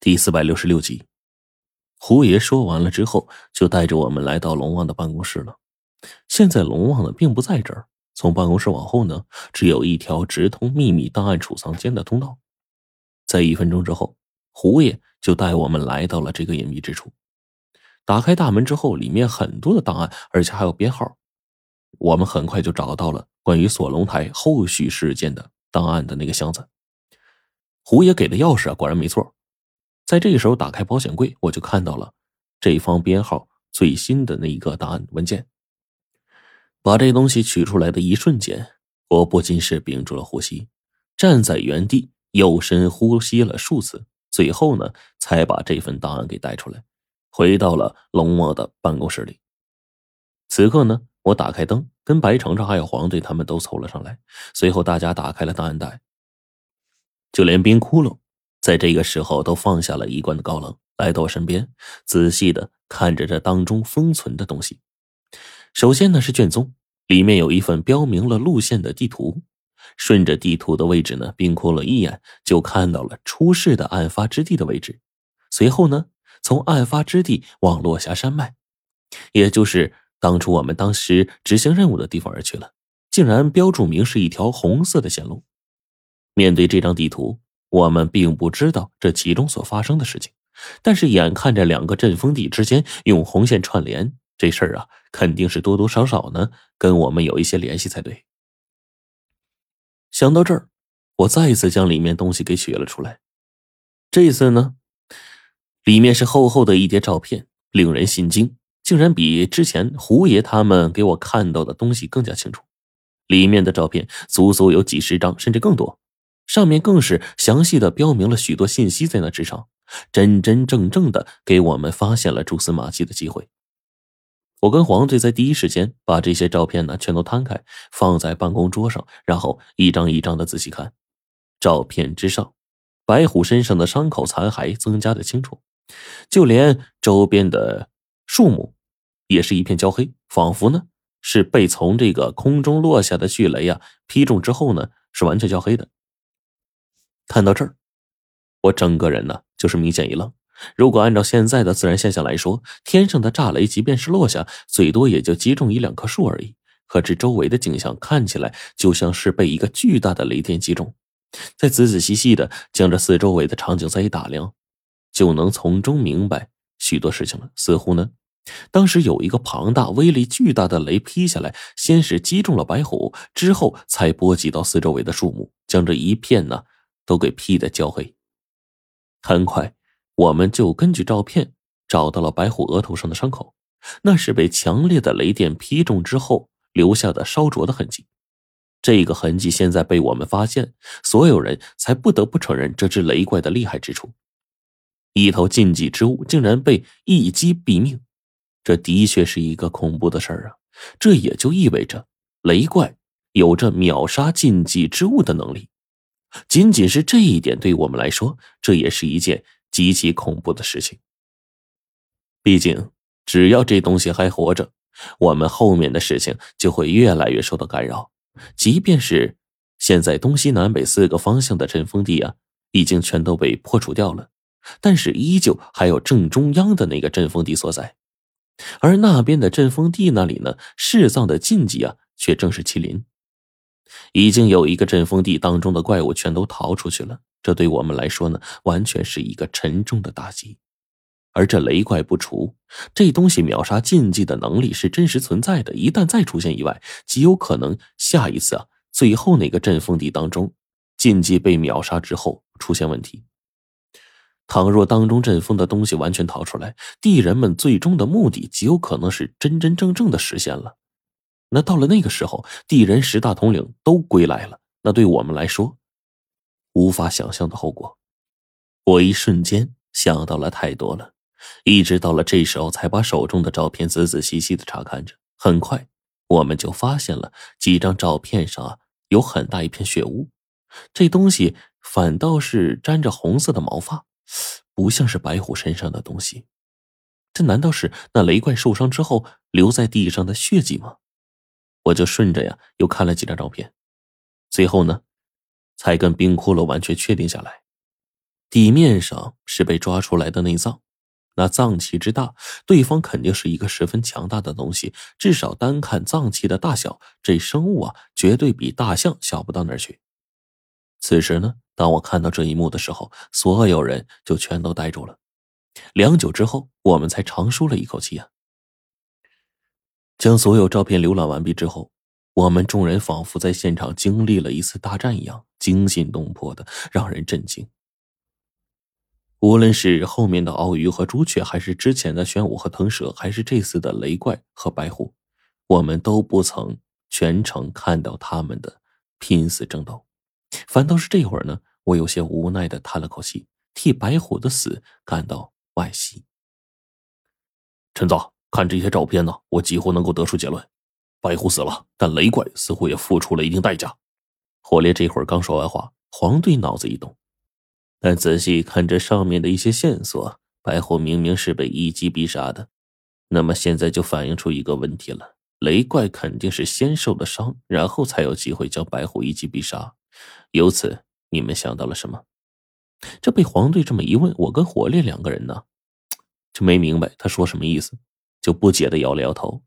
第四百六十六集，胡爷说完了之后，就带着我们来到龙王的办公室了。现在龙王呢，并不在这儿。从办公室往后呢，只有一条直通秘密档案储藏间的通道。在一分钟之后，胡爷就带我们来到了这个隐秘之处。打开大门之后，里面很多的档案，而且还有编号。我们很快就找到了关于锁龙台后续事件的档案的那个箱子。胡爷给的钥匙啊，果然没错。在这个时候，打开保险柜，我就看到了这方编号最新的那一个档案文件。把这东西取出来的一瞬间，我不禁是屏住了呼吸，站在原地又深呼吸了数次，最后呢，才把这份档案给带出来，回到了龙墨的办公室里。此刻呢，我打开灯，跟白程程还有黄队他们都凑了上来，随后大家打开了档案袋，就连冰窟窿。在这个时候，都放下了一贯的高冷，来到我身边，仔细的看着这当中封存的东西。首先呢是卷宗，里面有一份标明了路线的地图。顺着地图的位置呢，冰窟了一眼，就看到了出事的案发之地的位置。随后呢，从案发之地往落霞山脉，也就是当初我们当时执行任务的地方而去了，竟然标注明是一条红色的线路。面对这张地图。我们并不知道这其中所发生的事情，但是眼看着两个阵风地之间用红线串联，这事儿啊，肯定是多多少少呢跟我们有一些联系才对。想到这儿，我再一次将里面东西给取了出来。这次呢，里面是厚厚的一叠照片，令人心惊，竟然比之前胡爷他们给我看到的东西更加清楚。里面的照片足足有几十张，甚至更多。上面更是详细的标明了许多信息在那之上，真真正正的给我们发现了蛛丝马迹的机会。我跟黄队在第一时间把这些照片呢全都摊开，放在办公桌上，然后一张一张的仔细看。照片之上，白虎身上的伤口残骸增加的清楚，就连周边的树木也是一片焦黑，仿佛呢是被从这个空中落下的巨雷呀劈中之后呢是完全焦黑的。看到这儿，我整个人呢就是明显一愣。如果按照现在的自然现象来说，天上的炸雷即便是落下，最多也就击中一两棵树而已。可这周围的景象看起来就像是被一个巨大的雷电击中。再仔仔细细的将这四周围的场景再一打量，就能从中明白许多事情了。似乎呢，当时有一个庞大、威力巨大的雷劈下来，先是击中了白虎，之后才波及到四周围的树木，将这一片呢。都给劈的焦黑。很快，我们就根据照片找到了白虎额头上的伤口，那是被强烈的雷电劈中之后留下的烧灼的痕迹。这个痕迹现在被我们发现，所有人才不得不承认这只雷怪的厉害之处。一头禁忌之物竟然被一击毙命，这的确是一个恐怖的事儿啊！这也就意味着雷怪有着秒杀禁忌之物的能力。仅仅是这一点，对我们来说，这也是一件极其恐怖的事情。毕竟，只要这东西还活着，我们后面的事情就会越来越受到干扰。即便是现在东西南北四个方向的阵风地啊，已经全都被破除掉了，但是依旧还有正中央的那个阵风地所在。而那边的阵风地那里呢，释藏的禁忌啊，却正是麒麟。已经有一个阵风地当中的怪物全都逃出去了，这对我们来说呢，完全是一个沉重的打击。而这雷怪不除，这东西秒杀禁忌的能力是真实存在的。一旦再出现意外，极有可能下一次啊，最后那个阵风地当中，禁忌被秒杀之后出现问题。倘若当中阵风的东西完全逃出来，地人们最终的目的极有可能是真真正正的实现了。那到了那个时候，地人十大统领都归来了，那对我们来说，无法想象的后果。我一瞬间想到了太多了，一直到了这时候，才把手中的照片仔仔细细的查看着。很快，我们就发现了几张照片上啊，有很大一片血污，这东西反倒是沾着红色的毛发，不像是白虎身上的东西。这难道是那雷怪受伤之后留在地上的血迹吗？我就顺着呀，又看了几张照片，最后呢，才跟冰骷髅完全确定下来。地面上是被抓出来的内脏，那脏器之大，对方肯定是一个十分强大的东西。至少单看脏器的大小，这生物啊，绝对比大象小不到哪儿去。此时呢，当我看到这一幕的时候，所有人就全都呆住了。良久之后，我们才长舒了一口气呀。将所有照片浏览完毕之后，我们众人仿佛在现场经历了一次大战一样，惊心动魄的，让人震惊。无论是后面的鳌鱼和朱雀，还是之前的玄武和腾蛇，还是这次的雷怪和白虎，我们都不曾全程看到他们的拼死争斗，反倒是这会儿呢，我有些无奈的叹了口气，替白虎的死感到惋惜。陈总，看这些照片呢，我几乎能够得出结论：白虎死了，但雷怪似乎也付出了一定代价。火烈这会儿刚说完话，黄队脑子一动。但仔细看这上面的一些线索，白虎明明是被一击必杀的，那么现在就反映出一个问题了：雷怪肯定是先受的伤，然后才有机会将白虎一击必杀。由此，你们想到了什么？这被黄队这么一问，我跟火烈两个人呢，就没明白他说什么意思，就不解的摇了摇头。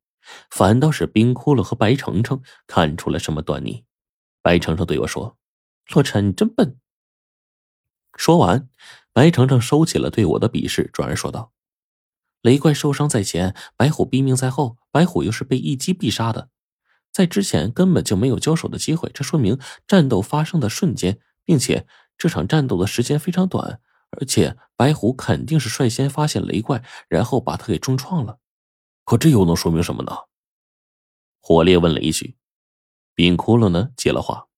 反倒是冰窟窿和白程程看出了什么端倪。白程程对我说：“洛尘，你真笨。”说完，白程程收起了对我的鄙视，转而说道：“雷怪受伤在前，白虎毙命在后。白虎又是被一击必杀的，在之前根本就没有交手的机会。这说明战斗发生的瞬间，并且这场战斗的时间非常短。而且白虎肯定是率先发现雷怪，然后把他给重创了。可这又能说明什么呢？”火烈问了一句。冰窟窿呢接了话。